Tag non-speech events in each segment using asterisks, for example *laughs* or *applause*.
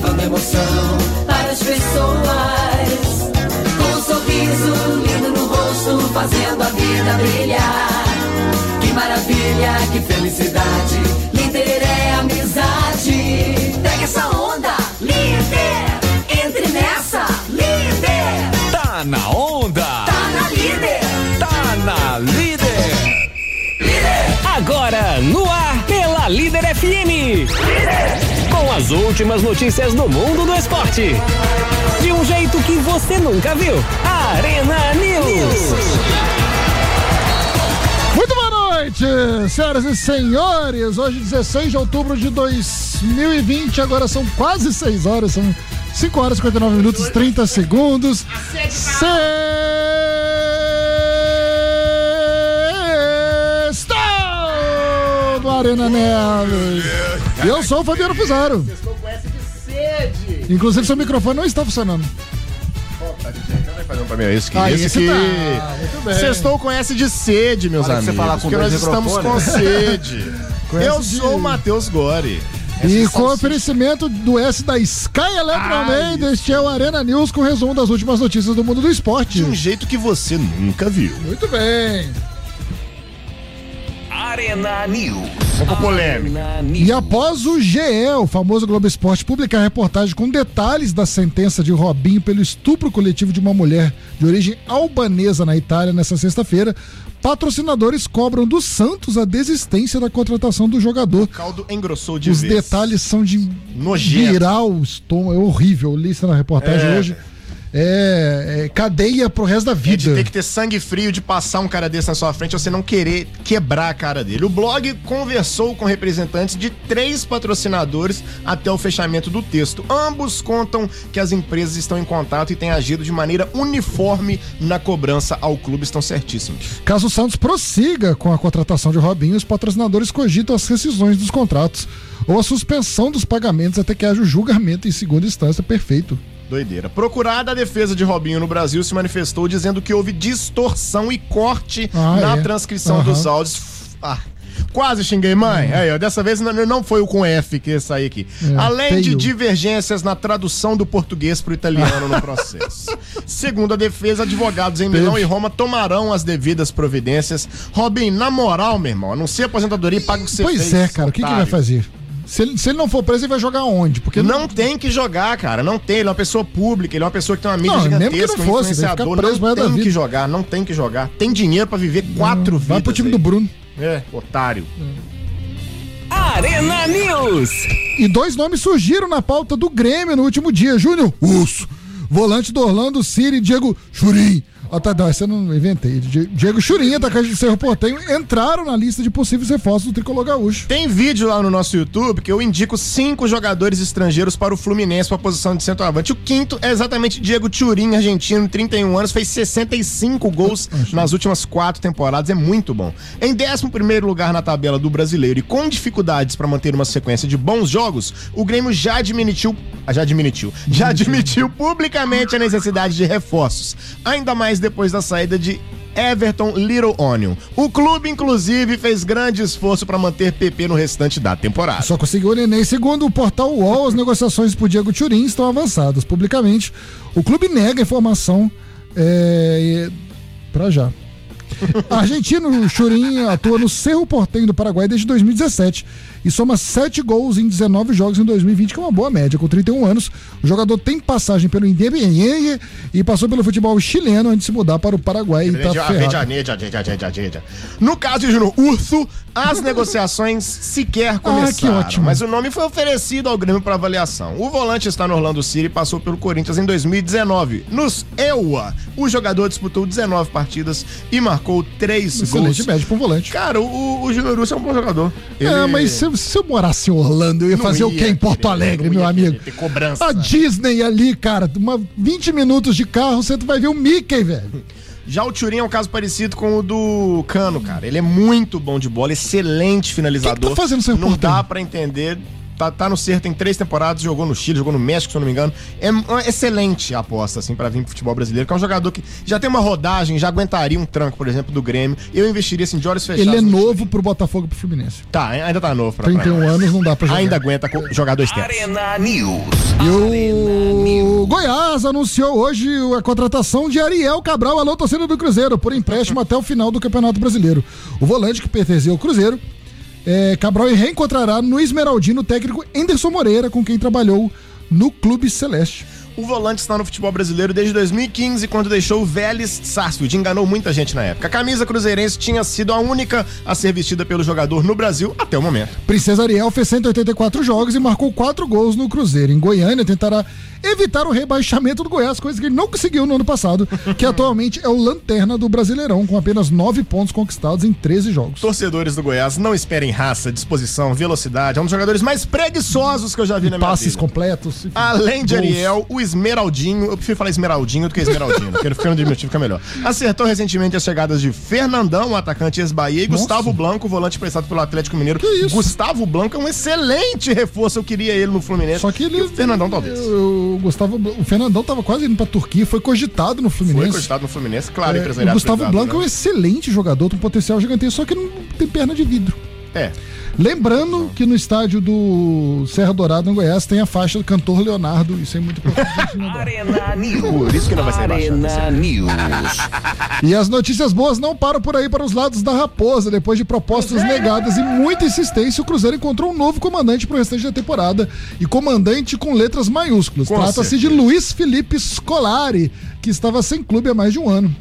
levando emoção para as pessoas. Com um sorriso lindo no rosto, fazendo a vida brilhar. Que maravilha, que felicidade, líder é amizade. Pega essa onda, líder, entre nessa, líder. Tá na onda. Tá na líder. Tá na líder. Agora, no ar, pela Líder FM. Com as últimas notícias do mundo do esporte. De um jeito que você nunca viu. Arena News. Muito boa noite, senhoras e senhores. Hoje, 16 de outubro de 2020, agora são quase 6 horas, são 5 horas e 59 minutos e 30 segundos. Sextou Arena Neves. E eu sou o Fabiano Fusaro. Inclusive, seu microfone não está funcionando. Fazer um pra mim, é isso que Ah, que tá. Sextou com S de sede, meus Hora que você amigos. falar com porque nós estamos com sede. *laughs* Com Eu de- sou o Matheus Gori. E Essa com o salsicha- oferecimento do S da Sky Eletroman, este é o Arena News com resumo das últimas notícias do mundo do esporte. de um jeito que você nunca viu. Muito bem. Arena News. Arena News. E após o GE, o famoso Globo Esporte, publicar reportagem com detalhes da sentença de Robinho pelo estupro coletivo de uma mulher de origem albanesa na Itália nessa sexta-feira, patrocinadores cobram do Santos a desistência da contratação do jogador. O caldo engrossou de Os vez. detalhes são de Nojento. virar o estômago. É horrível. Eu li isso na reportagem É. hoje. É, é cadeia pro resto da É de vida. ter que ter sangue frio de passar um cara desse na sua frente, você não querer quebrar a cara dele. O blog conversou com representantes de três patrocinadores até o fechamento do texto. Ambos contam que as empresas estão em contato e têm agido de maneira uniforme na cobrança ao clube, estão certíssimos. Caso o Santos prossiga com a contratação de Robinho, os patrocinadores cogitam as rescisões dos contratos ou a suspensão dos pagamentos até que haja o julgamento em segunda instância perfeito. Doideira. Procurada, a defesa de Robinho no Brasil se manifestou dizendo que houve distorção e corte Ah, na é? transcrição Aham. dos áudios. Ah, quase xinguei, mãe. Aí, ó, dessa vez não, não foi o com F que ia sair aqui. É, Além de feio. divergências na tradução do português pro italiano no processo. *laughs* Segundo a defesa, advogados em Milão e Roma tomarão as devidas providências. Robin, na moral, meu irmão, anuncia a aposentadoria e paga o que você pois fez. é, cara, o que, que ele vai fazer? Se ele, se ele não for preso, ele vai jogar onde? Porque Não tem que jogar, cara. Não tem. Ele é uma pessoa pública, ele é uma pessoa que tem uma mídia Não, mesmo que gigantesca, não um fosse, ficar influenciador. preso Não tem que jogar, não tem que jogar. Tem dinheiro pra viver quatro vidas. vai pro time aí. do Bruno. É, otário. Arena News. E dois nomes surgiram na pauta do Grêmio no último dia. Júnior Urso, volante do Orlando City, e Diego Churim. Ah, tá, não, essa eu não inventei. Di- Diego Churim, atacante do Cerro Portenho, entraram na lista de possíveis reforços do Tricolor Gaúcho. Tem vídeo lá no nosso YouTube que eu indico cinco jogadores estrangeiros para o Fluminense para a posição de centroavante. O quinto é exatamente Diego Turin, argentino, 31 anos, fez 65 gols nas últimas quatro temporadas, é muito bom. Em 11 primeiro lugar na tabela do brasileiro e com dificuldades para manter uma sequência de bons jogos, o Grêmio já admitiu, já admitiu, já admitiu publicamente a necessidade de reforços. Ainda mais depois da saída de Everton Little Onion. O clube, inclusive, fez grande esforço para manter PP no restante da temporada. Só conseguiu o Neném. Segundo o portal UOL, as negociações por Diego Turim estão avançadas. Publicamente, o clube nega a informação é, para já. *laughs* Argentino Churin atua no Cerro Portenho do Paraguai desde 2017 e soma 7 gols em 19 jogos em 2020, que é uma boa média. Com 31 anos, o jogador tem passagem pelo Independiente e passou pelo futebol chileno antes de se mudar para o Paraguai e tá ferrado. No caso de Júnior Urso, as negociações sequer começaram. Ah, que ótimo. Mas o nome foi oferecido ao Grêmio para avaliação. O volante está no Orlando City e passou pelo Corinthians em 2019. Nos EUA, o jogador disputou 19 partidas e marcou 3 Excelente gols. médio para um volante. Cara, o, o Júnior Urso é um bom jogador. É, Ele- mas se, se eu morasse em Orlando, eu ia Não fazer o ia quê em Porto Alegre, meu amigo? ter cobrança. A Disney ali, cara, uma 20 minutos de carro, você vai ver o Mickey, velho. Já o Turin é um caso parecido com o do Cano, cara. Ele é muito bom de bola, excelente finalizador. Quem que tá fazendo seu Não dá pra entender. Tá, tá no Ser tem três temporadas, jogou no Chile, jogou no México, se eu não me engano. É uma excelente aposta, assim, pra vir pro futebol brasileiro, que é um jogador que já tem uma rodagem, já aguentaria um tranco, por exemplo, do Grêmio. Eu investiria, assim, de olhos fechados. Ele é no novo time. pro Botafogo e pro Fluminense. Tá, ainda tá novo pra 31 pra- anos não dá pra jogar. Ainda aguenta co- jogar dois tempos. Arena News. E o Goiás anunciou hoje a contratação de Ariel Cabral, alô torcida do Cruzeiro, por empréstimo até o final do Campeonato Brasileiro. O volante que pertencia ao Cruzeiro, é, Cabral reencontrará no Esmeraldino o técnico Anderson Moreira, com quem trabalhou no Clube Celeste. O volante está no futebol brasileiro desde 2015, quando deixou o Vélez Sarsfield. Enganou muita gente na época. A camisa cruzeirense tinha sido a única a ser vestida pelo jogador no Brasil até o momento. Princesa Ariel fez 184 jogos e marcou 4 gols no Cruzeiro. Em Goiânia, tentará evitar o rebaixamento do Goiás, coisa que ele não conseguiu no ano passado, que atualmente é o lanterna do Brasileirão, com apenas 9 pontos conquistados em 13 jogos. Torcedores do Goiás, não esperem raça, disposição, velocidade. É um dos jogadores mais preguiçosos que eu já vi na minha Passes vida. completos. enfim, Além de. Ariel, o Esmeraldinho, eu prefiro falar Esmeraldinho do que Esmeraldino, porque no diminutivo fica melhor. Acertou recentemente as chegadas de Fernandão, o atacante ex-Bahia, e Nossa. Gustavo Blanco, o volante prestado pelo Atlético Mineiro. Que isso? Gustavo Blanco é um excelente reforço, eu queria ele no Fluminense. Só que ele. E o Fernandão, talvez. O, Gustavo, o Fernandão tava quase indo pra Turquia, foi cogitado no Foi Fluminense. cogitado no Fluminense, claro, É, empresariado. o Gustavo Blanco é um né? excelente jogador, tem um potencial gigantesco, só que não tem perna de vidro. É. Lembrando que no estádio do Serra Dourada, em Goiás, tem a faixa do cantor Leonardo. Isso é muito importante. Arena News. Por isso que não vai ser. Arena News. *laughs* E as notícias boas não param por aí para os lados da Raposa. Depois de propostas negadas e muita insistência, o Cruzeiro encontrou um novo comandante para o restante da temporada. E comandante com letras maiúsculas. Trata-se de. Luiz Felipe Scolari, que estava sem clube há mais de um ano.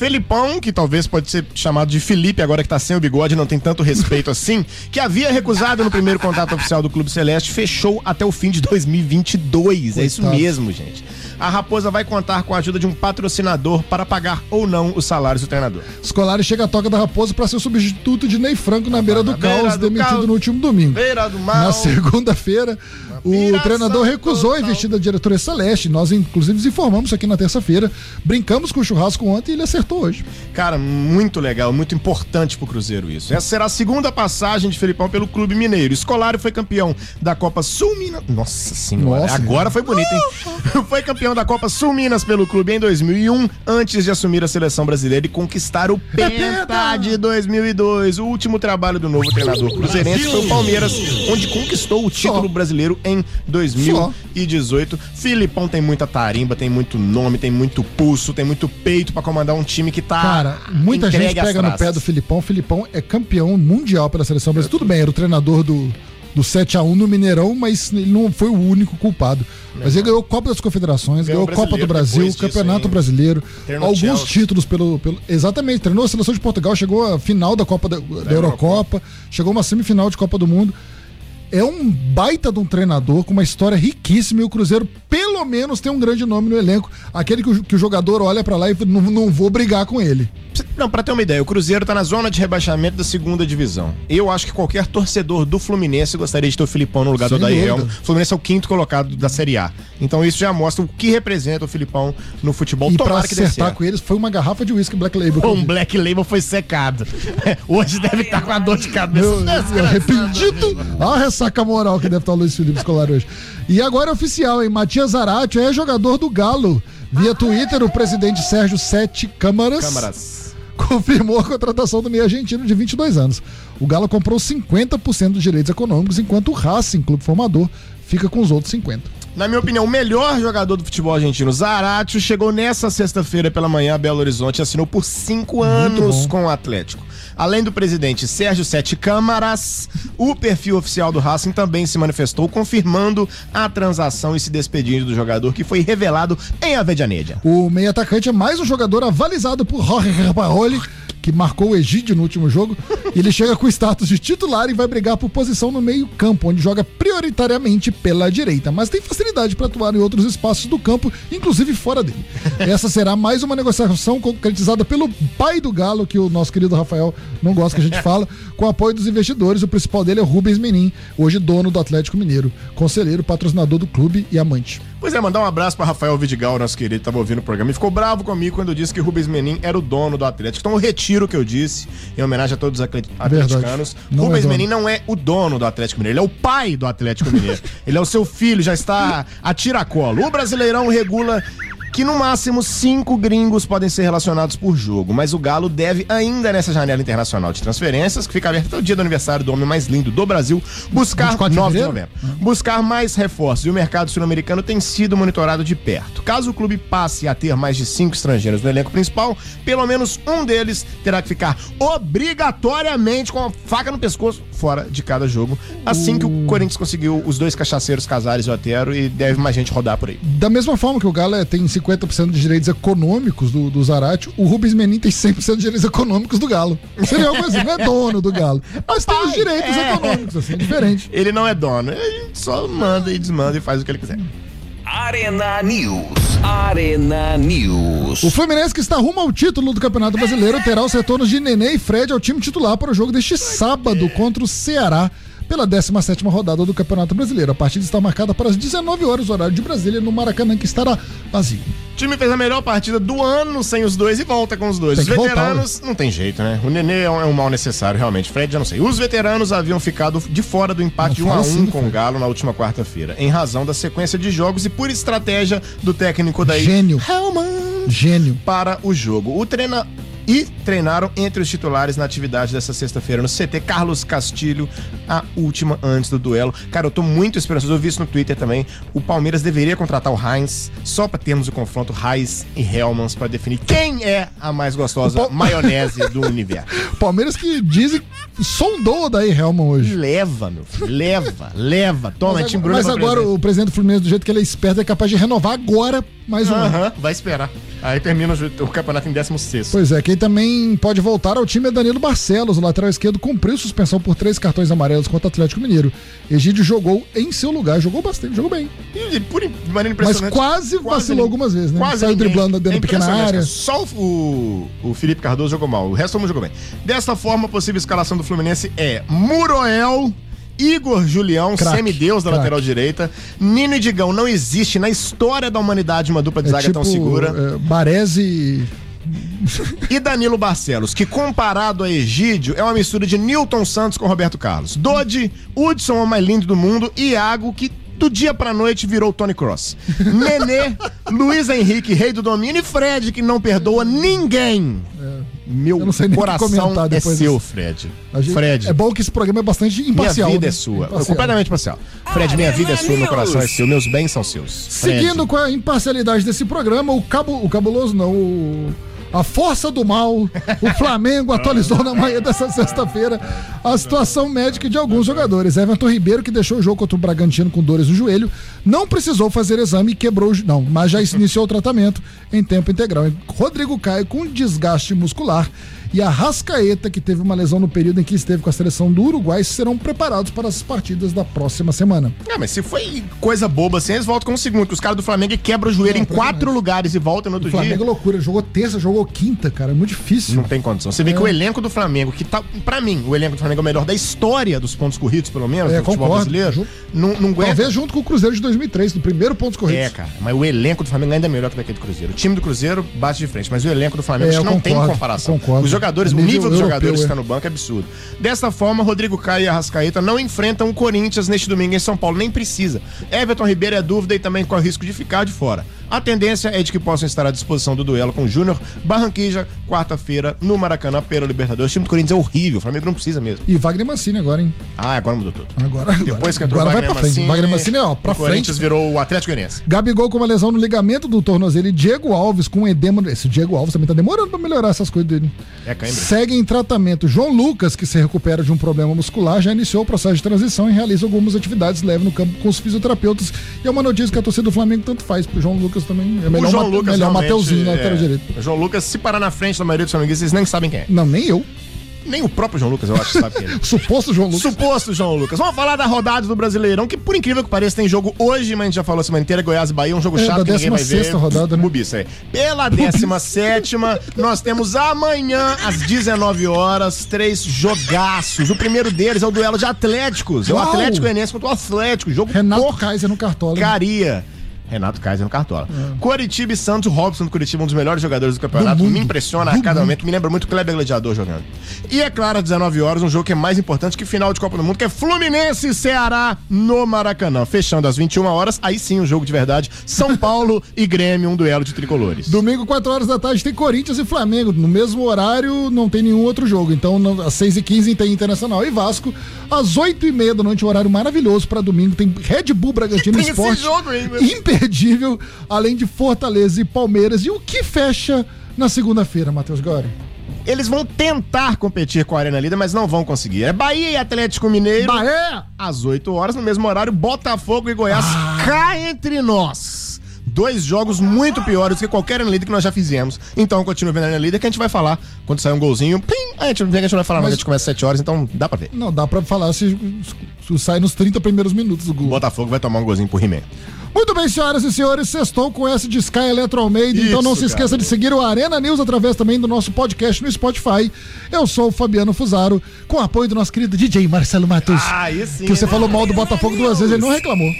Felipão, que talvez pode ser chamado de Felipe, agora que tá sem o bigode, não tem tanto respeito assim, que havia recusado no primeiro contato oficial do Clube Celeste, fechou até o fim de 2022. É isso Coitado. mesmo, gente. A Raposa vai contar com a ajuda de um patrocinador para pagar ou não os salários do treinador. Scolari chega à toca da Raposa para ser o substituto de Ney Franco na beira do na beira caos, do demitido caos. no último domingo. Beira do mal. Na segunda-feira, o treinador recusou a total. investida da diretoria Celeste. Nós, inclusive, nos informamos aqui na terça-feira. Brincamos com o churrasco ontem e ele acertou hoje. Cara, muito legal, muito importante pro Cruzeiro isso. Essa será a segunda passagem de Felipão pelo Clube Mineiro. Escolário foi campeão da Copa Sul Minas. Nossa senhora, Nossa. agora foi bonito, hein? *laughs* foi campeão da Copa Sul Minas pelo clube em 2001, antes de assumir a seleção brasileira e conquistar o Penta de 2002. O último trabalho do novo treinador cruzeirense foi o Palmeiras, onde conquistou o título Só. brasileiro em 2018. Filipão tem muita tarimba, tem muito nome, tem muito pulso, tem muito peito pra comandar um time que tá Cara, muita gente pega no pé do Filipão. O Filipão é campeão mundial pela seleção brasileira. Tudo bem, era o treinador do, do 7x1 no Mineirão, mas ele não foi o único culpado. Mas ele ganhou Copa das Confederações, Ganhou ganhou Copa do Brasil, Campeonato. Brasileiro, alguns Chelsea. títulos pelo, pelo. Exatamente, treinou a seleção de Portugal, chegou à final da Copa da, da Eurocopa, chegou a uma semifinal de Copa do Mundo. É um baita de um treinador com uma história riquíssima e o Cruzeiro, menos, tem um grande nome no elenco. Aquele que o, que o jogador olha pra lá e não, não vou brigar com ele. Não, pra ter uma ideia, o Cruzeiro tá na zona de rebaixamento da segunda divisão. Eu acho que qualquer torcedor do Fluminense gostaria de ter o Filipão no lugar Sem do. Helma. O Fluminense é o quinto colocado da Série A. Então isso já mostra o que representa o Filipão no futebol. E pra Tomara que dê acertar com eles foi uma garrafa de uísque Black Label. que Um. Black Label foi secado. *laughs* Hoje deve estar com a dor de cabeça. Meu, arrependido. Olha a ressaca moral que deve estar o Luiz Felipe Escolar hoje. E agora é oficial, hein? Matias Zarate é jogador do Galo. Via Twitter, o presidente Sérgio Sete Câmaras, Câmaras. confirmou a contratação do meio argentino de 22 anos. O Galo comprou 50% dos direitos econômicos, enquanto o Racing, clube formador, fica com os outros 50%. Na minha opinião, o melhor jogador do futebol argentino, Zaratio, chegou nessa sexta-feira pela manhã a Belo Horizonte e assinou por cinco anos com o Atlético. Além do presidente Sérgio Sete Câmaras, o perfil oficial do Racing também se manifestou, confirmando a transação e se despedindo do jogador que foi revelado em Avedianedia. O meio atacante é mais um jogador avalizado por Jorge Rapaoli, que marcou o Egídio no último jogo. *laughs* Ele chega com status de titular e vai brigar por posição no meio-campo, onde joga prioritariamente pela direita, mas tem facilidade para atuar em outros espaços do campo, inclusive fora dele. *laughs* Essa será mais uma negociação concretizada pelo pai do Galo, que o nosso querido Rafael não gosta que a gente fala, com apoio dos investidores. O principal dele é o Rubens Menin, hoje dono do Atlético Mineiro, conselheiro, patrocinador do clube e amante. Pois é, mandar um abraço pra Rafael Vidigal, nosso querido, tava ouvindo o programa. E ficou bravo comigo quando eu disse que Rubens Menin era o dono do Atlético. Então eu retiro o que eu disse, em homenagem a todos os atlet- atleticanos. É Rubens dono. Menin não é o dono do Atlético Mineiro, ele é o pai do Atlético Mineiro. *laughs* ele é o seu filho, já está a tiracolo. O Brasileirão regula que no máximo cinco gringos podem ser relacionados por jogo, mas o Galo deve ainda nessa janela internacional de transferências, que fica aberta até o dia do aniversário do homem mais lindo do Brasil, buscar 24 de 9 de novembro, buscar mais reforços. E o mercado sul-americano tem sido monitorado de perto. Caso o clube passe a ter mais de cinco estrangeiros no elenco principal, pelo menos um deles terá que ficar obrigatoriamente com a faca no pescoço fora de cada jogo. Assim que o Corinthians conseguiu os dois cachaceiros Casares e Otero e deve mais gente rodar por aí. Da mesma forma que o Galo é, tem 50% dos direitos econômicos do, do Zarate, o Rubens Menin tem 100% dos direitos econômicos do Galo. Seria algo assim, não é dono do Galo. Mas tem os direitos é. econômicos, assim, diferente. Ele não é dono, ele só manda e desmanda e faz o que ele quiser. Arena News. Arena News. O Fluminense, que está rumo ao título do Campeonato Brasileiro, terá os retornos de Nenê e Fred ao time titular para o jogo deste sábado contra o Ceará. Pela 17 rodada do Campeonato Brasileiro. A partida está marcada para as 19 horas, horário de Brasília, no Maracanã, que estará vazio. O time fez a melhor partida do ano sem os dois e volta com os dois. Os que voltar, veteranos, não tem jeito, né? O Nenê é um, é um mal necessário, realmente. Fred, já não sei. Os veteranos haviam ficado de fora do empate de Não 1 a fala 1 assim, com o. Galo na última quarta-feira, em razão da sequência de jogos e por estratégia do técnico daí. Gênio. Helman Gênio. para o jogo. O treina e treinaram entre os titulares na atividade dessa sexta-feira no CT Carlos Castilho, a última antes do duelo. Cara, eu tô muito esperançoso, eu vi isso no Twitter também. O Palmeiras deveria contratar o Heinz só pra termos o confronto Heinz e Helmans pra definir quem é a mais gostosa Pal- maionese do *laughs* universo. Palmeiras que dizem sondou Daí Helman hoje. Leva, meu filho, leva, leva. Toma, Mas, mas agora presidente. o presidente do Fluminense, do jeito que ele é esperto, é capaz de renovar agora mais um ano. Aham, vai esperar. Aí termina o, campeonato em 16. Pois é, quem também pode voltar ao time é Danilo Barcelos, o lateral esquerdo cumpriu suspensão por três cartões amarelos contra o Atlético Mineiro. Egídio jogou em seu lugar, jogou bastante, jogou bem. E por, de maneira Mas impressionante. quase vacilou algumas vezes, né? Quase Saiu ninguém. driblando dentro da pequena impressionante, área. Só o, o Felipe Cardoso jogou mal, o resto todo mundo jogou bem. Dessa forma, a possível escalação do Fluminense é Muroel, Igor Julião, Craque, semideus da craque. lateral direita, Nino e Digão. Não existe na história da humanidade uma dupla de É zaga tipo tão segura. é, Baresi. E Danilo Barcelos, que comparado a Egídio, é uma mistura de Newton Santos com Roberto Carlos. Dodi, Hudson, o mais lindo do mundo, e Iago, que do dia pra noite virou Tony Cross. Nenê, *laughs* Luiz Henrique, rei do domínio, e Fred, que não perdoa ninguém. Meu Eu não sei nem o que coração é seu, disso. Fred. Gente- Fred, É bom que esse programa é bastante minha imparcial. vida né? é sua. Imparcial. Completamente imparcial. Fred, minha vida é sua, meu coração é seu, meus bens são seus. Seguindo Fred. com a imparcialidade desse programa, o, cabo, o cabuloso não, o, a força do mal, o Flamengo *laughs* atualizou na manhã dessa sexta-feira a situação médica de alguns jogadores. Everton Ribeiro, que deixou o jogo contra o Bragantino com dores no joelho, não precisou fazer exame e quebrou o... Não, mas já iniciou o tratamento em tempo integral. Rodrigo Caio com desgaste muscular e a Rascaeta, que teve uma lesão no período em que esteve com a seleção do Uruguai, serão preparados para as partidas da próxima semana. Ah, mas se foi coisa boba assim, eles voltam com o segundo, que os caras do Flamengo quebram o joelho Não, em quatro lugares e voltam no outro O Flamengo dia. é loucura, jogou terça, jogou quinta, cara, é muito difícil. Não tem condição. Você vê que o elenco do Flamengo, que tá, pra mim, o elenco do Flamengo é o melhor da história dos pontos corridos, pelo menos, É, do futebol concordo. brasileiro. Não, não aguenta. Talvez junto com o Cruzeiro de 2003, do primeiro pontos corridos. É, cara, mas o elenco do Flamengo ainda é melhor que daquele do Cruzeiro. O time do Cruzeiro bate de frente, mas o elenco do Flamengo É, não tem concordo, comparação. concordo. Os jogadores, o nível nível dos europeu, jogadores é. que está no banco é absurdo. Dessa forma, Rodrigo Caio e Arrascaeta não enfrentam o Corinthians neste domingo em São Paulo, nem precisa. Everton Ribeiro é dúvida e também corre risco de ficar de fora. A tendência é de que possam estar à disposição do duelo com o Júnior Barranquija, quarta-feira, no Maracanã, pela Libertadores. O time do Corinthians é horrível, o Flamengo não precisa mesmo. E Wagner Mancini agora, hein? Ah, agora mudou tudo. Agora, Depois que entrou agora o vai Wagner pra frente. Mancini, Wagner Mancini, ó, pra o Corinthians frente. virou o Atlético Goianiense. Gabigol com uma lesão no ligamento do tornozelo e Diego Alves com um edema. Esse Diego Alves também tá demorando pra melhorar essas coisas dele. É cãibra. Segue em tratamento. João Lucas, que se recupera de um problema muscular, já iniciou o processo de transição e realiza algumas atividades leves no campo com os fisioterapeutas. E é uma notícia que a torcida do Flamengo tanto faz. Pro João Lucas também. É melhor, o João Mate- Lucas melhor Mateuzinho na é, lateral direita. O João Lucas, se parar na frente da maioria dos flamenguistas, eles nem sabem quem é. Não, nem eu. Nem o próprio João Lucas, eu acho que sabe quem é. *laughs* Suposto João Lucas. Suposto João Lucas. Vamos falar da rodada do Brasileirão, que por incrível que pareça tem jogo hoje, mas a gente já falou semana inteira, Goiás e Bahia, um jogo É, chato da que ninguém vai ver. 16ª rodada, né? Bubiça, é. Pela 17 nós temos amanhã, às 19 horas, três jogaços. O primeiro deles é o duelo de Atléticos. É o Uau! Atlético Goianiense contra o Atlético. Jogo Renato porcaria. Kaiser no Cartola. Caria. Renato Kaiser no Cartola. Coritiba e Santos, Robson do Curitiba, um dos melhores jogadores do campeonato. me impressiona a cada momento, me lembra muito Kleber Gladiador jogando. E é claro, às 19 horas, um jogo que é mais importante que final de Copa do Mundo, que é Fluminense e Ceará no Maracanã. Fechando às 21 horas, aí sim um jogo de verdade. São *laughs* Paulo e Grêmio, um duelo de tricolores. Domingo, 4 horas da tarde, tem Corinthians e Flamengo. No mesmo horário, não tem nenhum outro jogo. Então, às 6h15 tem Internacional e Vasco. Às 8h30 da noite, um horário maravilhoso para domingo. Tem Red Bull Bragantino Tem esse Esporte. jogo aí, meu. Imperdível, além de Fortaleza e Palmeiras. E o que fecha na segunda-feira, Matheus Gori? Eles vão tentar competir com a Arena Líder, mas não vão conseguir. É Bahia e Atlético Mineiro. Bahia! às 8 horas, no mesmo horário, Botafogo e Goiás cá entre nós. Dois jogos muito piores do que qualquer Arena Líder que nós já fizemos. Então, continua vendo a Arena Líder que a gente vai falar quando sair um golzinho. Pim! A gente, a gente não vai falar, mas, Mas- a gente começa às 7 horas, então dá pra ver. Não, dá pra falar se, se sai nos 30 primeiros minutos do gol. Botafogo vai tomar um golzinho pro He-Man. Muito bem, senhoras e senhores, sextou com essa de Sky Eletro Almeida. então não Isso, se esqueça cara. de seguir o Arena News através também do nosso podcast no Spotify. Eu sou o Fabiano Fusaro, com o apoio do nosso querido DJ Marcelo Matos. Aí sim, Que você falou mal do Botafogo duas vezes, ele não reclamou.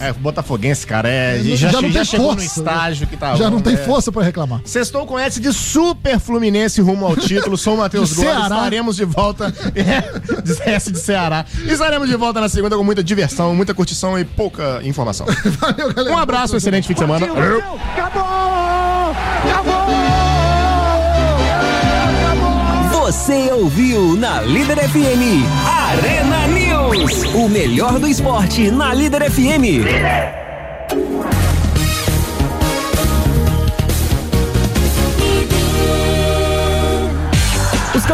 É, o Botafoguense, cara, é, Já já, não já tem chegou no força, estágio que tá Já bom, não tem né? força pra reclamar. Sextou com S de Super Fluminense rumo ao título. Sou o Matheus Gomes. Estaremos de volta. *laughs* É, de S de Ceará. Estaremos de volta na segunda com muita diversão, muita curtição e pouca informação. *laughs* Valeu, galera. Um abraço, excelente fim de semana. Você ouviu na Líder FM Arena News. O melhor do esporte na Líder FM. Os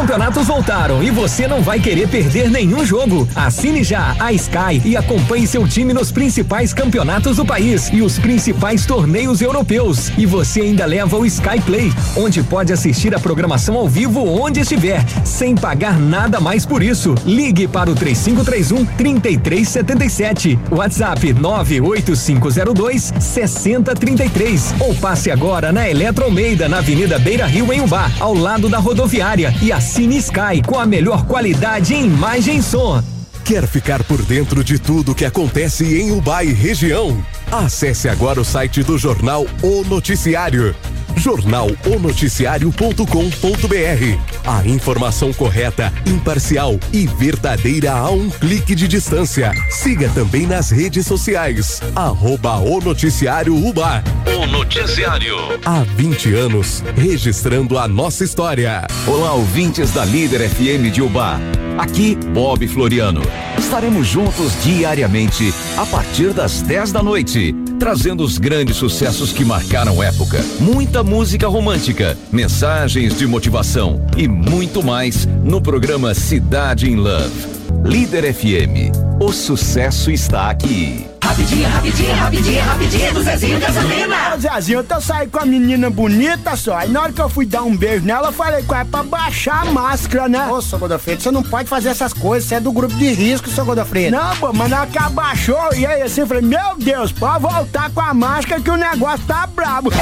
campeonatos voltaram e você não vai querer perder nenhum jogo. Assine já a Sky e acompanhe seu time nos principais campeonatos do país e os principais torneios europeus. E você ainda leva o Sky Play, onde pode assistir a programação ao vivo onde estiver, sem pagar nada mais por isso. Ligue para o 3531 3377, WhatsApp 98502 6033 ou passe agora na Eletro Almeida, na Avenida Beira Rio, em Ubá, ao lado da rodoviária e assine Sky com a melhor qualidade em imagem e som. Quer ficar por dentro de tudo que acontece em Ubai região? Acesse agora o site do jornal O Noticiário. jornalonoticiario.com.br. A informação correta, imparcial e verdadeira a um clique de distância. Siga também nas redes sociais. Arroba O Noticiário Uba. O noticiário. Há 20 anos, registrando a nossa história. Olá, ouvintes da Líder FM de Ubá. Aqui, Bob Floriano. Estaremos juntos diariamente a partir das 10 da noite, trazendo os grandes sucessos que marcaram época. Muita música romântica, mensagens de motivação e muito mais no programa Cidade in Love. Líder FM. O sucesso está aqui. Rapidinha, rapidinha, rapidinha, rapidinha do Zezinho Gasolina. Ô, Zezinho, eu saí com a menina bonita só. E na hora que eu fui dar um beijo nela, eu falei com ela pra baixar a máscara, né? Ô, seu Godofredo, você não pode fazer essas coisas. Você é do grupo de risco, seu Godofredo. Não, pô, mas na hora que abaixou, e aí assim, eu falei, meu Deus, pode voltar com a máscara que o negócio tá brabo. *laughs*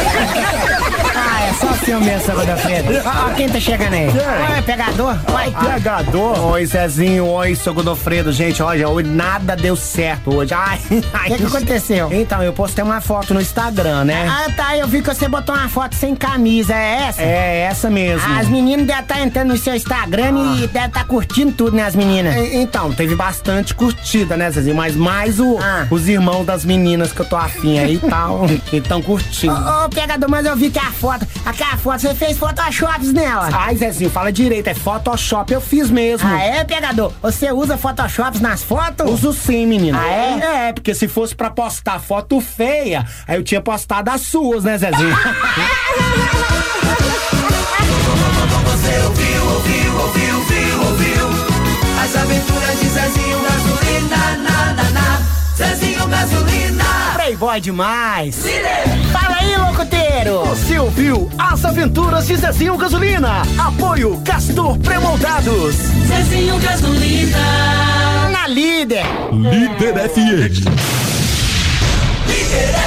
Ah, é só seu mesmo, seu Godofredo. Ó, ó quem tá chegando aí. Oi, pegador. Oi. Pegador. Oi, Zezinho. Oi, seu Godofredo. Gente, olha, hoje nada deu certo hoje. Ai, *laughs* ai. O que, que aconteceu? Então, eu postei uma foto no Instagram, né? Ah, tá. Eu vi que você botou uma foto sem camisa. É essa? É, essa mesmo. As meninas devem estar entrando no seu Instagram e devem estar curtindo tudo, né, as meninas? Então, teve bastante curtida, né, Zezinho? Mas mais o, Ah. os irmãos das meninas que eu tô afim aí e *laughs* tal, que estão curtindo. Ô, ô, pegador, mas eu vi que a foto, aquela foto, você fez photoshops nela. Ai, Zezinho, fala direito, é Photoshop, eu fiz mesmo. Ah, é, pegador? Você usa photoshops nas fotos? Uso sim, menino. Ah, é? É, porque se fosse pra postar foto feia, aí eu tinha postado as suas, né, Zezinho? *laughs* Playboy demais. Fala aí, locuteiro. Você ouviu As Aventuras de Zezinho Gasolina. Apoio Castor Premoldados. Zezinho Gasolina. Na líder. Líder FM. Líder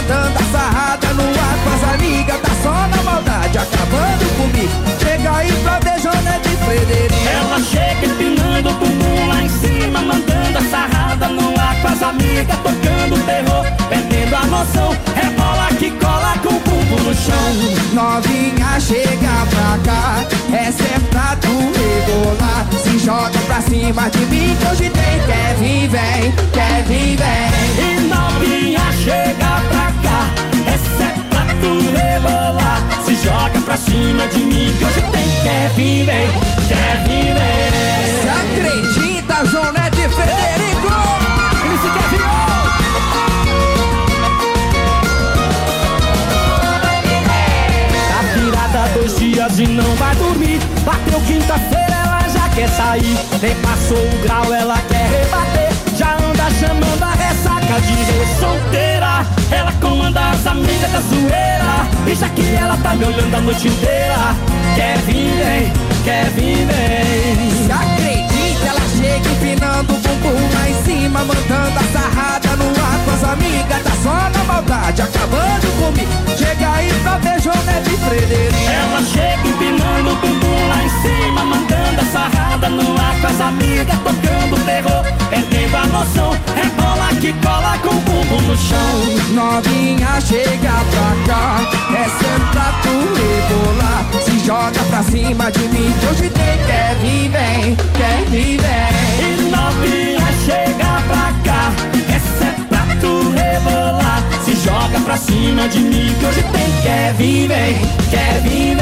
em cima, mandando a sarrada no ar com as amigas. Tá só na maldade, acabando comigo. Chega aí pra ver Jonete e Frederico. Ela chega empinando o bumbum lá em cima, mandando a sarrada no ar com as amigas, tocando terror, perdendo a noção. Rebola que cola com o bumbum no chão. Novinha, chega pra cá. É tu rebolar. Se joga pra cima de mim que hoje tem. Quer vir, vem, quer vir, vem. E novinha chega pra cá, essa é pra tu rebolar. Se joga pra cima de mim que hoje tem. Quer vir, vem, quer vir, vem. Se acredita, Jonete e Frederico. Ele se quer Tá virada dois dias e não vai dormir. Bateu quinta-feira, ela já quer sair. Nem passou o grau, ela quer rebater. Já anda chamando a ressaca de vez solteira. Ela comanda as amigas da zoeira. E já que ela tá me olhando a noite inteira, quer vir, vem, quer vir, vem. Acredita, ela chega empinando o bumbum lá em cima, mandando a sarrada no ar com as amigas. Tá só na maldade, acabando comigo. Chega aí pra ver Jonete Frederico. Ela chega empinando o bumbum lá em cima, mandando a sarrada no ar com as amigas, tocando terror, perdendo a noção. Rebola que cola com o bumbum no chão. Novinha, chega pra cá. É sempre pra tu rebolar. Se joga pra cima de mim que hoje tem. Quer vir, vem, cima de mim que hoje tem. Quer vir, vem, quer vir,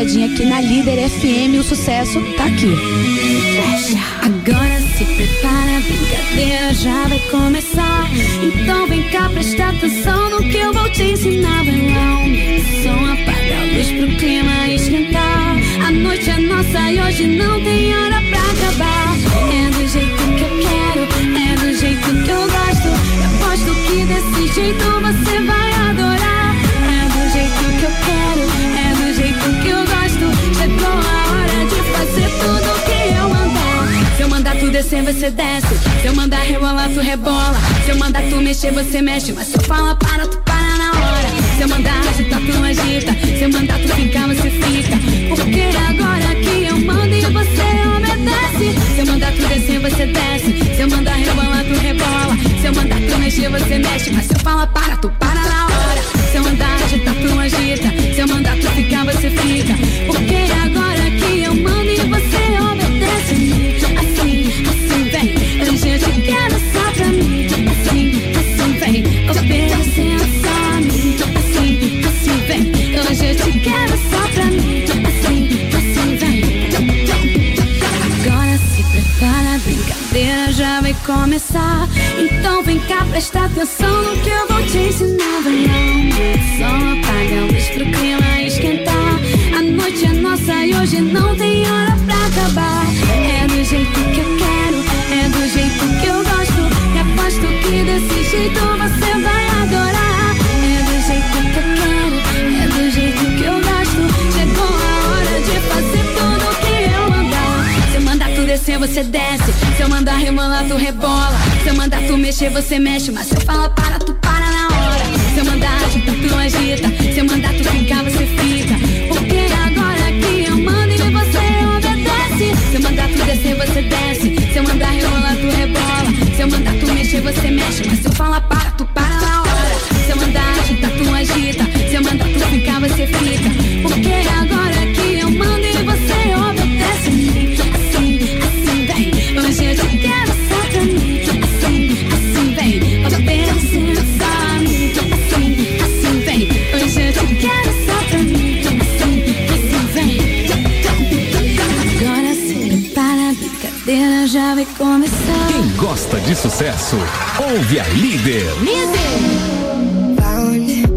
aqui na Líder FM. O sucesso tá aqui. Agora se prepara, a brincadeira já vai começar. Então vem cá, presta atenção no que você desce. Se eu mandar rebolar, tu rebola. Se eu mandar tu mexer, você mexe. Mas se eu falar para, tu para na hora. Se eu mandar agitar, tu agita. Se eu mandar tu ficar, você fica. Porque agora que eu mando e você obedece. Se eu mandar tu descer, você desce. Se eu mandar rebolar, tu rebola. Se eu mandar tu mexer, você mexe. Mas se eu falar para, tu para na hora. Se eu mandar agitar, tu agita. Se eu mandar tu presta você desce. Se eu mandar rebolar, tu rebola. Se eu mandar tu mexer, você mexe. Mas se eu falar para, tu para na hora. Se eu mandar agitar, tu agita. Se eu mandar tu ficar, você fica. Porque agora que eu mando e você obedece. Se eu mandar tu descer, você desce. Se eu mandar rebolar, tu rebola. Se eu mandar tu mexer, você mexe. Mas se eu falar para, tu para de sucesso, ouve a líder. Found